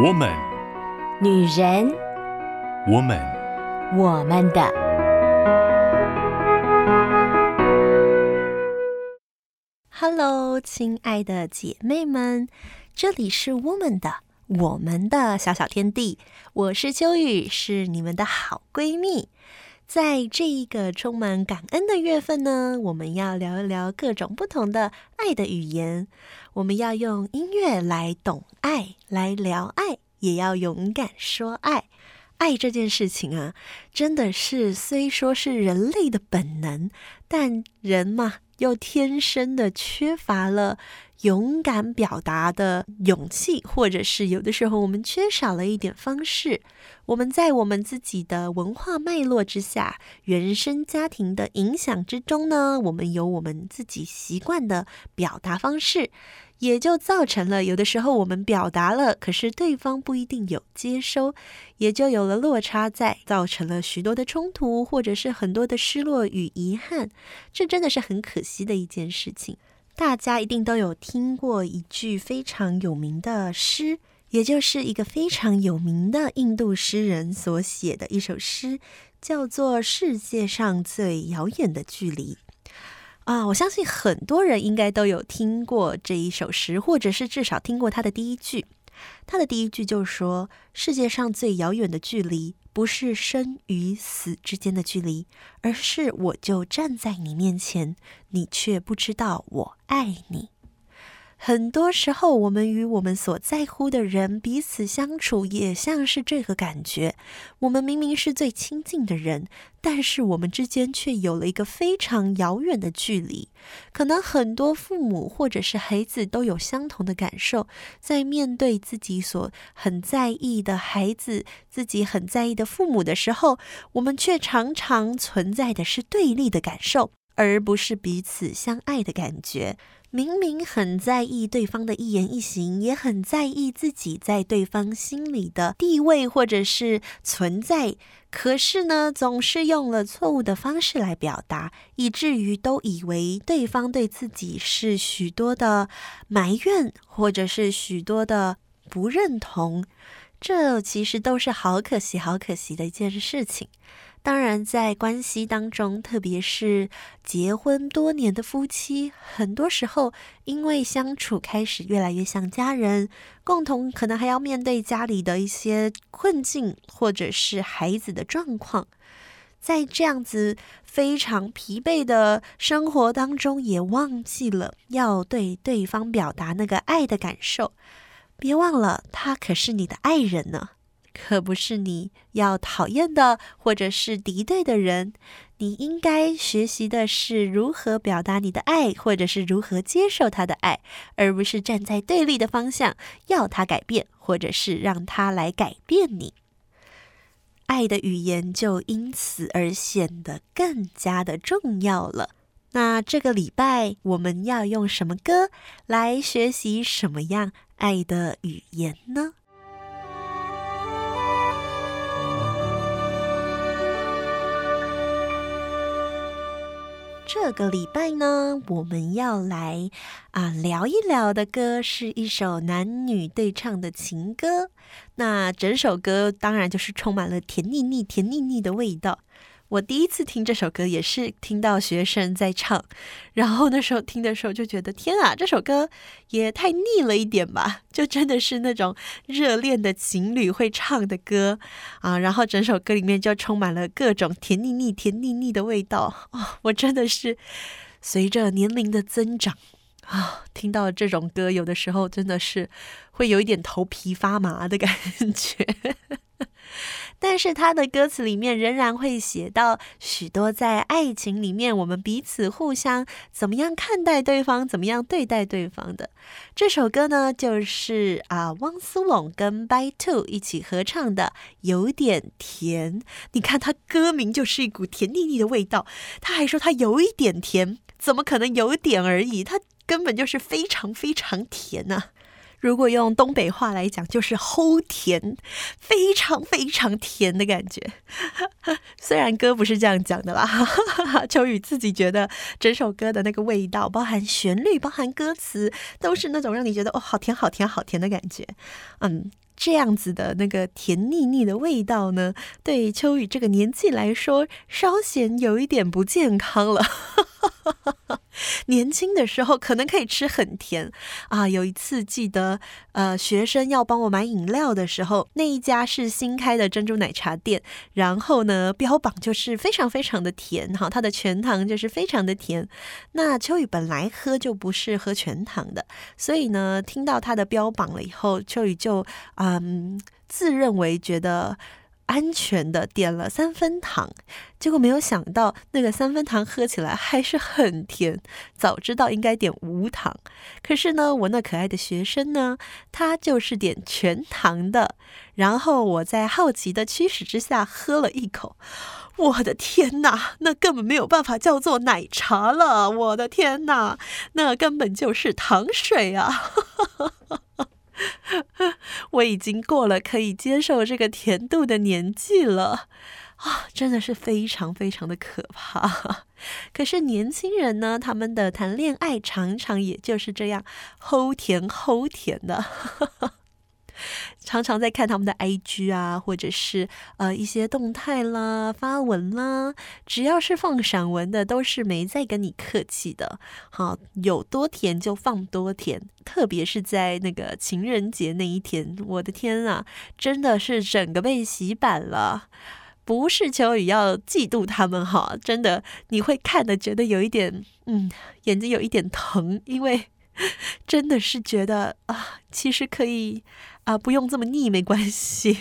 我们，女人，我们，我们的。Hello，亲爱的姐妹们，这里是我们的，我们的小小天地。我是秋雨，是你们的好闺蜜。在这一个充满感恩的月份呢，我们要聊一聊各种不同的爱的语言。我们要用音乐来懂爱，来聊爱，也要勇敢说爱。爱这件事情啊，真的是虽说是人类的本能，但人嘛，又天生的缺乏了勇敢表达的勇气，或者是有的时候我们缺少了一点方式。我们在我们自己的文化脉络之下，原生家庭的影响之中呢，我们有我们自己习惯的表达方式。也就造成了有的时候我们表达了，可是对方不一定有接收，也就有了落差在，造成了许多的冲突，或者是很多的失落与遗憾。这真的是很可惜的一件事情。大家一定都有听过一句非常有名的诗，也就是一个非常有名的印度诗人所写的一首诗，叫做《世界上最遥远的距离》。啊，我相信很多人应该都有听过这一首诗，或者是至少听过它的第一句。它的第一句就说：“世界上最遥远的距离，不是生与死之间的距离，而是我就站在你面前，你却不知道我爱你。”很多时候，我们与我们所在乎的人彼此相处，也像是这个感觉。我们明明是最亲近的人，但是我们之间却有了一个非常遥远的距离。可能很多父母或者是孩子都有相同的感受，在面对自己所很在意的孩子、自己很在意的父母的时候，我们却常常存在的是对立的感受，而不是彼此相爱的感觉。明明很在意对方的一言一行，也很在意自己在对方心里的地位或者是存在，可是呢，总是用了错误的方式来表达，以至于都以为对方对自己是许多的埋怨，或者是许多的不认同。这其实都是好可惜、好可惜的一件事情。当然，在关系当中，特别是结婚多年的夫妻，很多时候因为相处开始越来越像家人，共同可能还要面对家里的一些困境，或者是孩子的状况，在这样子非常疲惫的生活当中，也忘记了要对对方表达那个爱的感受。别忘了，他可是你的爱人呢。可不是你要讨厌的，或者是敌对的人。你应该学习的是如何表达你的爱，或者是如何接受他的爱，而不是站在对立的方向要他改变，或者是让他来改变你。爱的语言就因此而显得更加的重要了。那这个礼拜我们要用什么歌来学习什么样爱的语言呢？这个礼拜呢，我们要来啊聊一聊的歌是一首男女对唱的情歌。那整首歌当然就是充满了甜腻腻、甜腻腻的味道。我第一次听这首歌，也是听到学生在唱，然后那时候听的时候就觉得，天啊，这首歌也太腻了一点吧，就真的是那种热恋的情侣会唱的歌啊，然后整首歌里面就充满了各种甜腻腻、甜腻腻的味道哦，我真的是随着年龄的增长啊，听到这种歌，有的时候真的是会有一点头皮发麻的感觉。但是他的歌词里面仍然会写到许多在爱情里面，我们彼此互相怎么样看待对方，怎么样对待对方的。这首歌呢，就是啊汪苏泷跟 By Two 一起合唱的《有点甜》。你看他歌名就是一股甜腻腻的味道，他还说他有一点甜，怎么可能有点而已？他根本就是非常非常甜呐、如果用东北话来讲，就是齁甜，非常非常甜的感觉。虽然歌不是这样讲的啦，秋雨自己觉得整首歌的那个味道，包含旋律，包含歌词，都是那种让你觉得哦，好甜，好甜，好甜的感觉。嗯，这样子的那个甜腻腻的味道呢，对秋雨这个年纪来说，稍显有一点不健康了。年轻的时候可能可以吃很甜啊。有一次记得，呃，学生要帮我买饮料的时候，那一家是新开的珍珠奶茶店，然后呢，标榜就是非常非常的甜哈，它的全糖就是非常的甜。那秋雨本来喝就不是喝全糖的，所以呢，听到它的标榜了以后，秋雨就嗯，自认为觉得安全的点了三分糖，结果没有想到那个三分糖喝起来还是很甜。早知道应该点无糖，可是呢，我那可爱的学生呢，他就是点全糖的。然后我在好奇的驱使之下喝了一口，我的天哪，那根本没有办法叫做奶茶了！我的天哪，那根本就是糖水啊！我已经过了可以接受这个甜度的年纪了啊，真的是非常非常的可怕。可是年轻人呢，他们的谈恋爱常常也就是这样齁甜齁甜的。常常在看他们的 IG 啊，或者是呃一些动态啦、发文啦，只要是放闪文的，都是没在跟你客气的。好，有多甜就放多甜，特别是在那个情人节那一天，我的天啊，真的是整个被洗版了。不是秋雨要嫉妒他们哈，真的你会看的觉得有一点嗯，眼睛有一点疼，因为 真的是觉得啊，其实可以。啊，不用这么腻，没关系。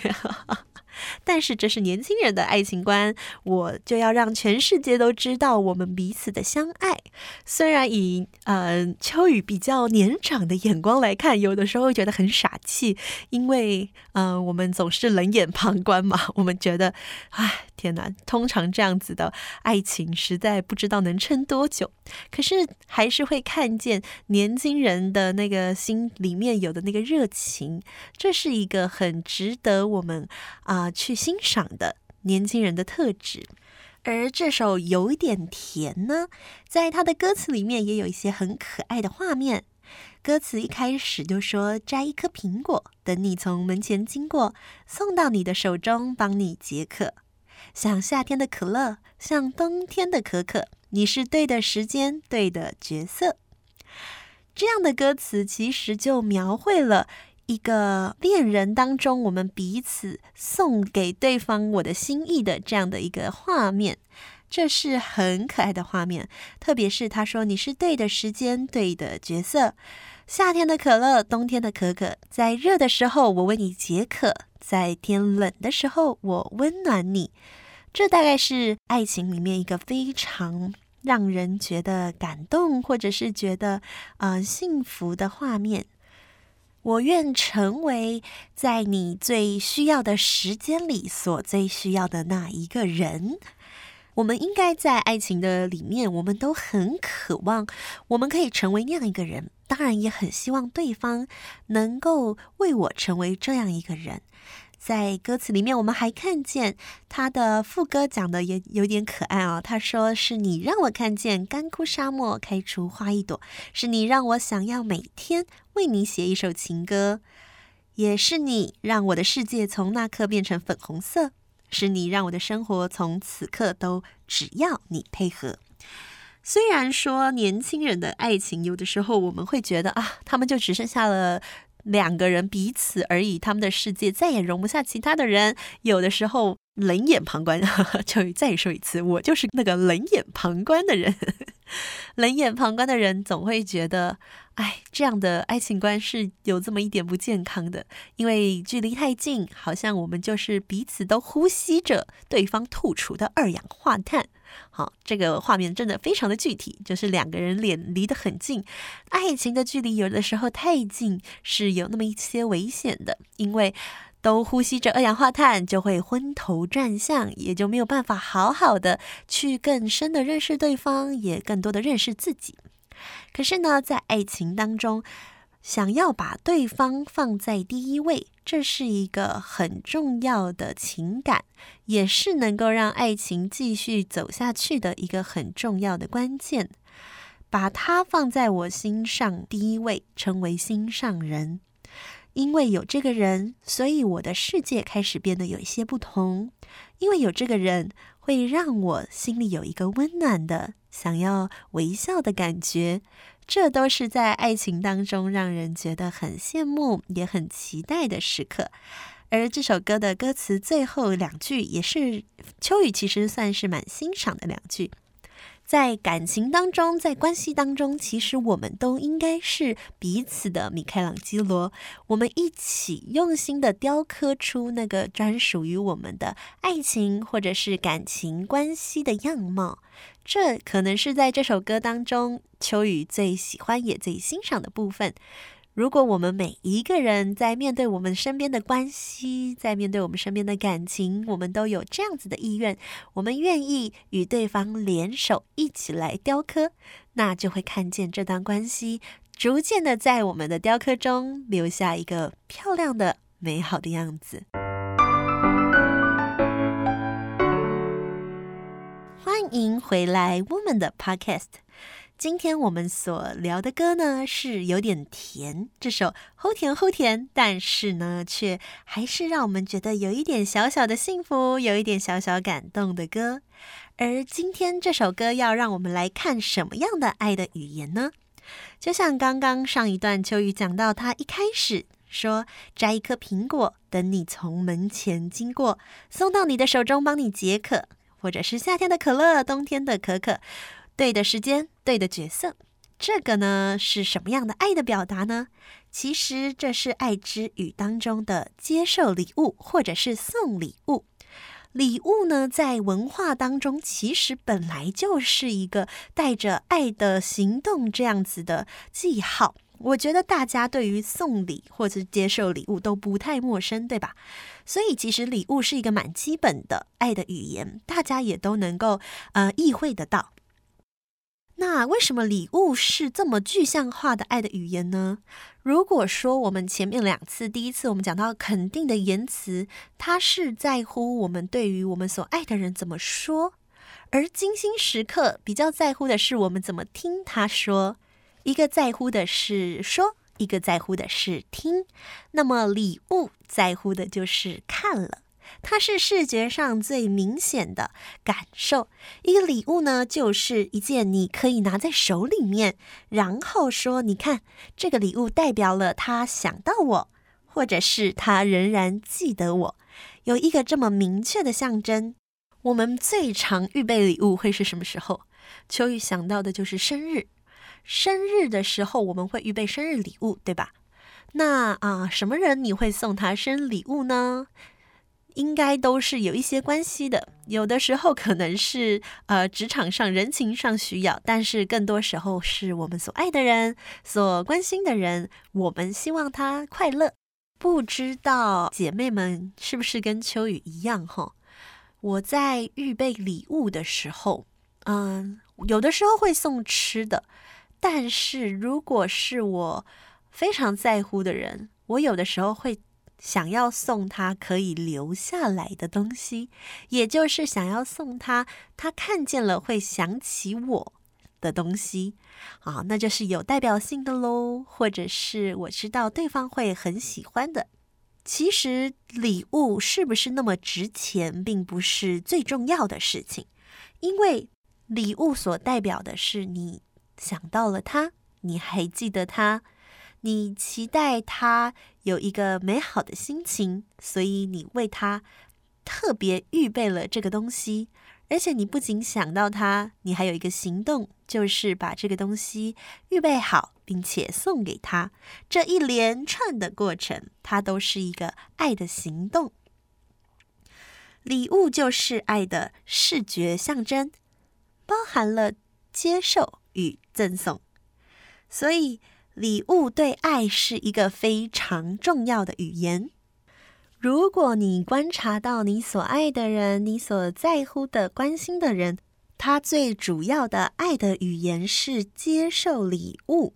但是这是年轻人的爱情观，我就要让全世界都知道我们彼此的相爱。虽然以呃秋雨比较年长的眼光来看，有的时候会觉得很傻气，因为呃我们总是冷眼旁观嘛，我们觉得，唉。天哪，通常这样子的爱情实在不知道能撑多久。可是还是会看见年轻人的那个心里面有的那个热情，这是一个很值得我们啊、去欣赏的年轻人的特质。而这首有一点甜呢，在它的歌词里面也有一些很可爱的画面。歌词一开始就说：“摘一颗苹果，等你从门前经过，送到你的手中，帮你解渴。”像夏天的可乐，像冬天的可可，你是对的时间，对的角色。这样的歌词其实就描绘了一个恋人当中，我们彼此送给对方我的心意的这样的一个画面，这是很可爱的画面。特别是他说你是对的时间，对的角色。夏天的可乐，冬天的可可，在热的时候我为你解渴，在天冷的时候我温暖你。这大概是爱情里面一个非常让人觉得感动，或者是觉得呃幸福的画面。我愿成为在你最需要的时间里所最需要的那一个人。我们应该在爱情的里面，我们都很渴望，我们可以成为那样一个人。当然，也很希望对方能够为我成为这样一个人。在歌词里面，我们还看见他的副歌讲的也有点可爱哦。他说：“是你让我看见干枯沙漠开出花一朵，是你让我想要每天为你写一首情歌，也是你让我的世界从那刻变成粉红色，是你让我的生活从此刻都只要你配合。”虽然说年轻人的爱情，有的时候我们会觉得啊，他们就只剩下了。两个人彼此而已，他们的世界再也容不下其他的人。有的时候冷眼旁观，就再说一次，我就是那个冷眼旁观的人。冷眼旁观的人总会觉得，哎，这样的爱情观是有这么一点不健康的，因为距离太近，好像我们就是彼此都呼吸着对方吐出的二氧化碳。好，这个画面真的非常的具体，就是两个人脸离得很近，爱情的距离有的时候太近是有那么一些危险的，因为都呼吸着二氧化碳，就会昏头转向，也就没有办法好好的去更深的认识对方，也更多的认识自己。可是呢，在爱情当中，想要把对方放在第一位，这是一个很重要的情感，也是能够让爱情继续走下去的一个很重要的关键。把他放在我心上第一位，成为心上人。因为有这个人，所以我的世界开始变得有一些不同。因为有这个人，会让我心里有一个温暖的、想要微笑的感觉。这都是在爱情当中让人觉得很羡慕，也很期待的时刻。而这首歌的歌词最后两句，也是秋雨其实算是蛮欣赏的两句。在感情当中，在关系当中，其实我们都应该是彼此的米开朗基罗，我们一起用心的雕刻出那个专属于我们的爱情或者是感情关系的样貌。这可能是在这首歌当中，秋雨最喜欢也最欣赏的部分。如果我们每一个人在面对我们身边的关系，在面对我们身边的感情，我们都有这样子的意愿，我们愿意与对方联手一起来雕刻，那就会看见这段关系逐渐的在我们的雕刻中留下一个漂亮的、美好的样子。欢迎回来，Woman 的 Podcast。今天我们所聊的歌呢，是有点甜，这首齁甜齁甜，但是呢，却还是让我们觉得有一点小小的幸福，有一点小小感动的歌。而今天这首歌要让我们来看什么样的爱的语言呢？就像刚刚上一段秋雨讲到，他一开始说摘一颗苹果，等你从门前经过，送到你的手中帮你解渴，或者是夏天的可乐，冬天的可可。对的时间，对的角色，这个呢是什么样的爱的表达呢？其实这是爱之语当中的接受礼物，或者是送礼物。礼物呢，在文化当中其实本来就是一个带着爱的行动这样子的记号。我觉得大家对于送礼或者接受礼物都不太陌生，对吧？所以其实礼物是一个蛮基本的爱的语言，大家也都能够呃意会得到。那为什么礼物是这么具象化的爱的语言呢？如果说我们前面两次，第一次我们讲到肯定的言辞，它是在乎我们对于我们所爱的人怎么说；而精心时刻比较在乎的是我们怎么听他说。一个在乎的是说，一个在乎的是听。那么礼物在乎的就是看了。它是视觉上最明显的感受。一个礼物呢，就是一件你可以拿在手里面，然后说：“你看，这个礼物代表了他想到我，或者是他仍然记得我，有一个这么明确的象征。”我们最常预备礼物会是什么时候？秋雨想到的就是生日。生日的时候，我们会预备生日礼物，对吧？那啊，什么人你会送他生日礼物呢？应该都是有一些关系的，有的时候可能是呃职场上人情上需要，但是更多时候是我们所爱的人、所关心的人，我们希望他快乐。不知道姐妹们是不是跟秋雨一样哈？我在预备礼物的时候，嗯，有的时候会送吃的，但是如果是我非常在乎的人，我有的时候会。想要送他可以留下来的东西，也就是想要送他他看见了会想起我的东西啊，那就是有代表性的喽，或者是我知道对方会很喜欢的。其实礼物是不是那么值钱，并不是最重要的事情，因为礼物所代表的是你想到了他，你还记得他。你期待他有一个美好的心情，所以你为他特别预备了这个东西。而且你不仅想到他，你还有一个行动，就是把这个东西预备好，并且送给他。这一连串的过程，它都是一个爱的行动。礼物就是爱的视觉象征，包含了接受与赠送，所以。礼物对爱是一个非常重要的语言。如果你观察到你所爱的人、你所在乎的、关心的人，他最主要的爱的语言是接受礼物，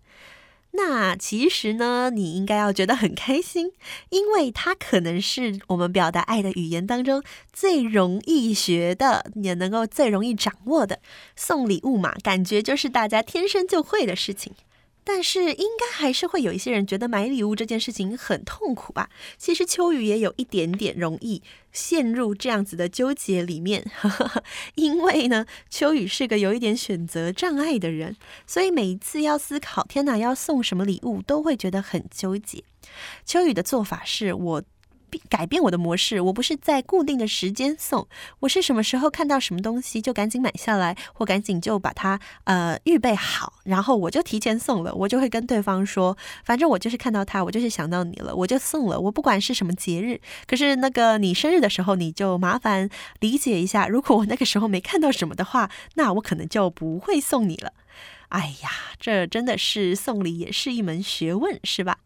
那其实呢，你应该要觉得很开心，因为他可能是我们表达爱的语言当中最容易学的，也能够最容易掌握的。送礼物嘛，感觉就是大家天生就会的事情。但是应该还是会有一些人觉得买礼物这件事情很痛苦吧？其实秋雨也有一点点容易陷入这样子的纠结里面，因为呢，秋雨是个有一点选择障碍的人，所以每一次要思考，天哪，要送什么礼物，都会觉得很纠结。秋雨的做法是我。改变我的模式，我不是在固定的时间送，我是什么时候看到什么东西就赶紧买下来，或赶紧就把它呃预备好，然后我就提前送了。我就会跟对方说，反正我就是看到它，我就是想到你了，我就送了。我不管是什么节日，可是那个你生日的时候，你就麻烦理解一下。如果我那个时候没看到什么的话，那我可能就不会送你了。哎呀，这真的是送礼也是一门学问，是吧？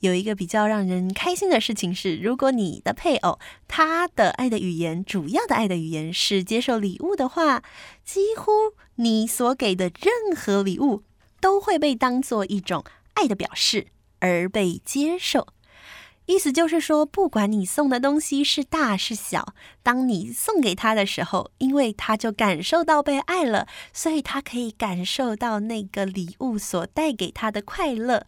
有一个比较让人开心的事情是，如果你的配偶他的爱的语言，主要的爱的语言是接受礼物的话，几乎你所给的任何礼物都会被当做一种爱的表示而被接受。意思就是说，不管你送的东西是大是小，当你送给他的时候，因为他就感受到被爱了，所以他可以感受到那个礼物所带给他的快乐。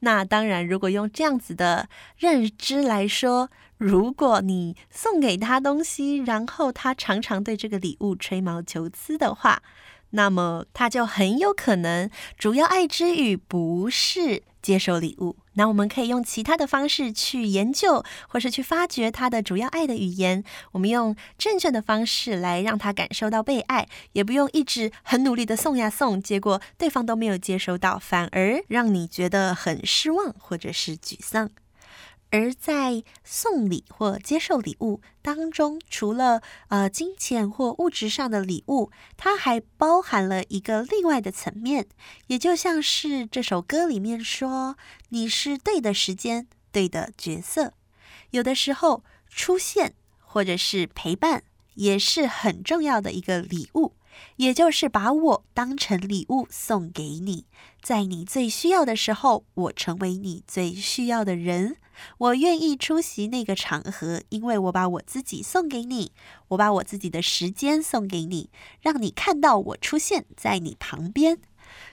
那当然，如果用这样子的认知来说，如果你送给他东西，然后他常常对这个礼物吹毛求疵的话，那么他就很有可能主要爱之语不是接受礼物。那我们可以用其他的方式去研究，或是去发掘他的主要爱的语言。我们用正确的方式来让他感受到被爱，也不用一直很努力的送呀送，结果对方都没有接收到，反而让你觉得很失望或者是沮丧。而在送礼或接受礼物当中，除了呃金钱或物质上的礼物，它还包含了一个另外的层面，也就像是这首歌里面说：“你是对的时间，对的角色。”有的时候出现或者是陪伴，也是很重要的一个礼物，也就是把我当成礼物送给你，在你最需要的时候，我成为你最需要的人。我愿意出席那个场合，因为我把我自己送给你，我把我自己的时间送给你，让你看到我出现在你旁边。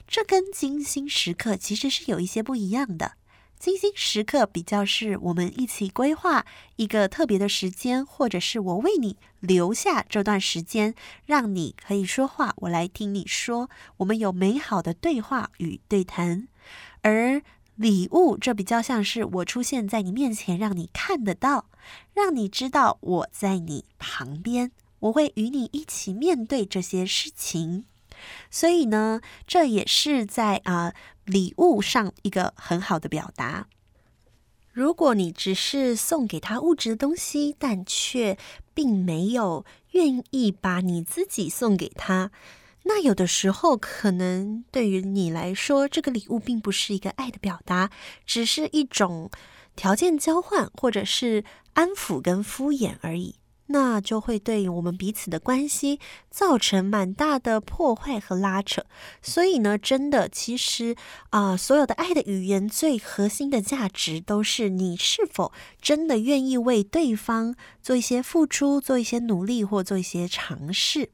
这跟精心时刻其实是有一些不一样的。精心时刻比较是我们一起规划一个特别的时间，或者是我为你留下这段时间，让你可以说话，我来听你说，我们有美好的对话与对谈，而。礼物，这比较像是我出现在你面前，让你看得到，让你知道我在你旁边，我会与你一起面对这些事情。所以呢，这也是在啊、礼物上一个很好的表达。如果你只是送给他物质的东西，但却并没有愿意把你自己送给他。那有的时候，可能对于你来说，这个礼物并不是一个爱的表达，只是一种条件交换，或者是安抚跟敷衍而已。那就会对我们彼此的关系造成蛮大的破坏和拉扯。所以呢，真的，其实啊、所有的爱的语言最核心的价值，都是你是否真的愿意为对方做一些付出，做一些努力，或做一些尝试。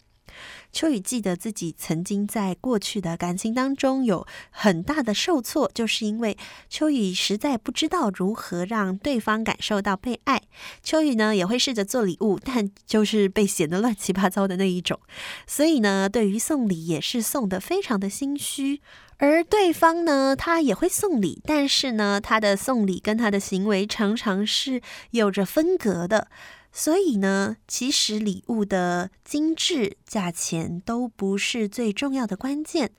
秋雨记得自己曾经在过去的感情当中有很大的受挫，就是因为秋雨实在不知道如何让对方感受到被爱。秋雨呢也会试着做礼物，但就是被显得乱七八糟的那一种。所以呢，对于送礼也是送得非常的心虚。而对方呢，他也会送礼，但是呢，他的送礼跟他的行为常常是有着分隔的。所以呢，其实礼物的精致、价钱都不是最重要的关键，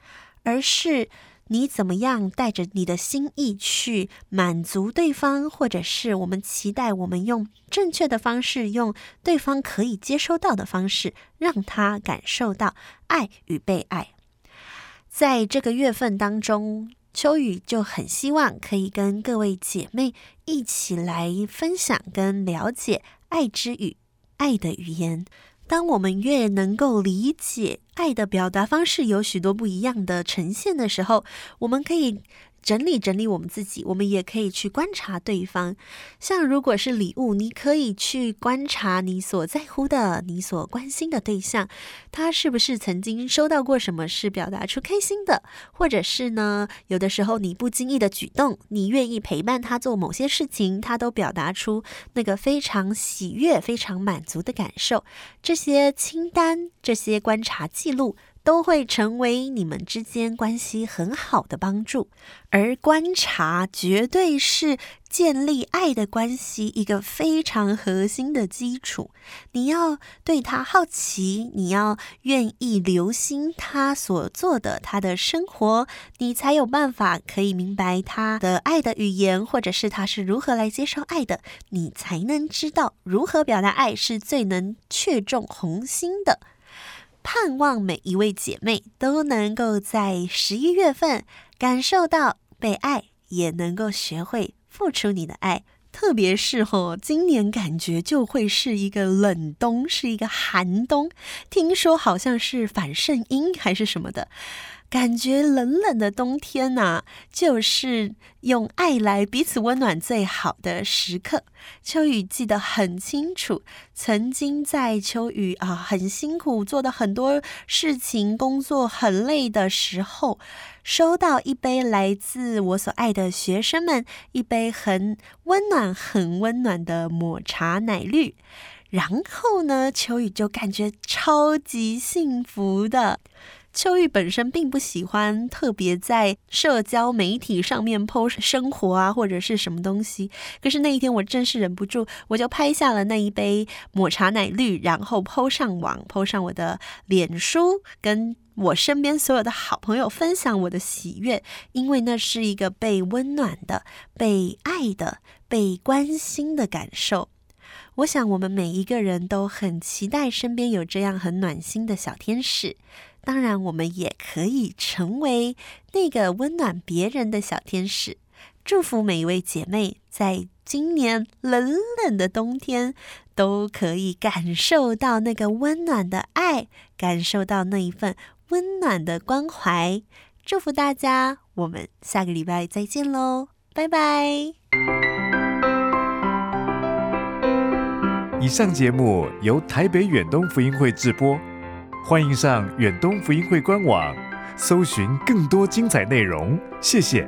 而是你怎么样带着你的心意去满足对方，或者是我们期待我们用正确的方式，用对方可以接收到的方式，让他感受到爱与被爱。在这个月份当中，秋雨就很希望可以跟各位姐妹一起来分享跟了解。爱之语，爱的语言。当我们越能够理解爱的表达方式有许多不一样的呈现的时候，我们可以整理整理我们自己，我们也可以去观察对方。像如果是礼物，你可以去观察你所在乎的、你所关心的对象，他是不是曾经收到过什么是表达出开心的，或者是呢，有的时候你不经意的举动，你愿意陪伴他做某些事情，他都表达出那个非常喜悦、非常满足的感受。这些清单、这些观察记录。都会成为你们之间关系很好的帮助，而观察绝对是建立爱的关系一个非常核心的基础。你要对他好奇，你要愿意留心他所做的，他的生活，你才有办法可以明白他的爱的语言，或者是他是如何来接受爱的，你才能知道如何表达爱是最能确中红心的。盼望每一位姐妹都能够在十一月份感受到被爱，也能够学会付出你的爱。特别是吼，今年感觉就会是一个冷冬，是一个寒冬。听说好像是反圣婴还是什么的。感觉冷冷的冬天呐、就是用爱来彼此温暖最好的时刻。秋雨记得很清楚，曾经在秋雨啊很辛苦，做的很多事情，工作很累的时候，收到一杯来自我所爱的学生们一杯很温暖、很温暖的抹茶奶绿，然后呢，秋雨就感觉超级幸福的。秋玉本身并不喜欢特别在社交媒体上面 po 生活啊，或者是什么东西。可是那一天我真是忍不住，我就拍下了那一杯抹茶奶绿，然后 po 上网，po 上我的脸书，跟我身边所有的好朋友分享我的喜悦，因为那是一个被温暖的、被爱的、被关心的感受。我想我们每一个人都很期待身边有这样很暖心的小天使。当然，我们也可以成为那个温暖别人的小天使。祝福每一位姐妹，在今年冷冷的冬天，都可以感受到那个温暖的爱，感受到那一份温暖的关怀。祝福大家，我们下个礼拜再见喽，拜拜。以上节目由台北远东福音会制播。欢迎上远东福音会官网，搜寻更多精彩内容。谢谢。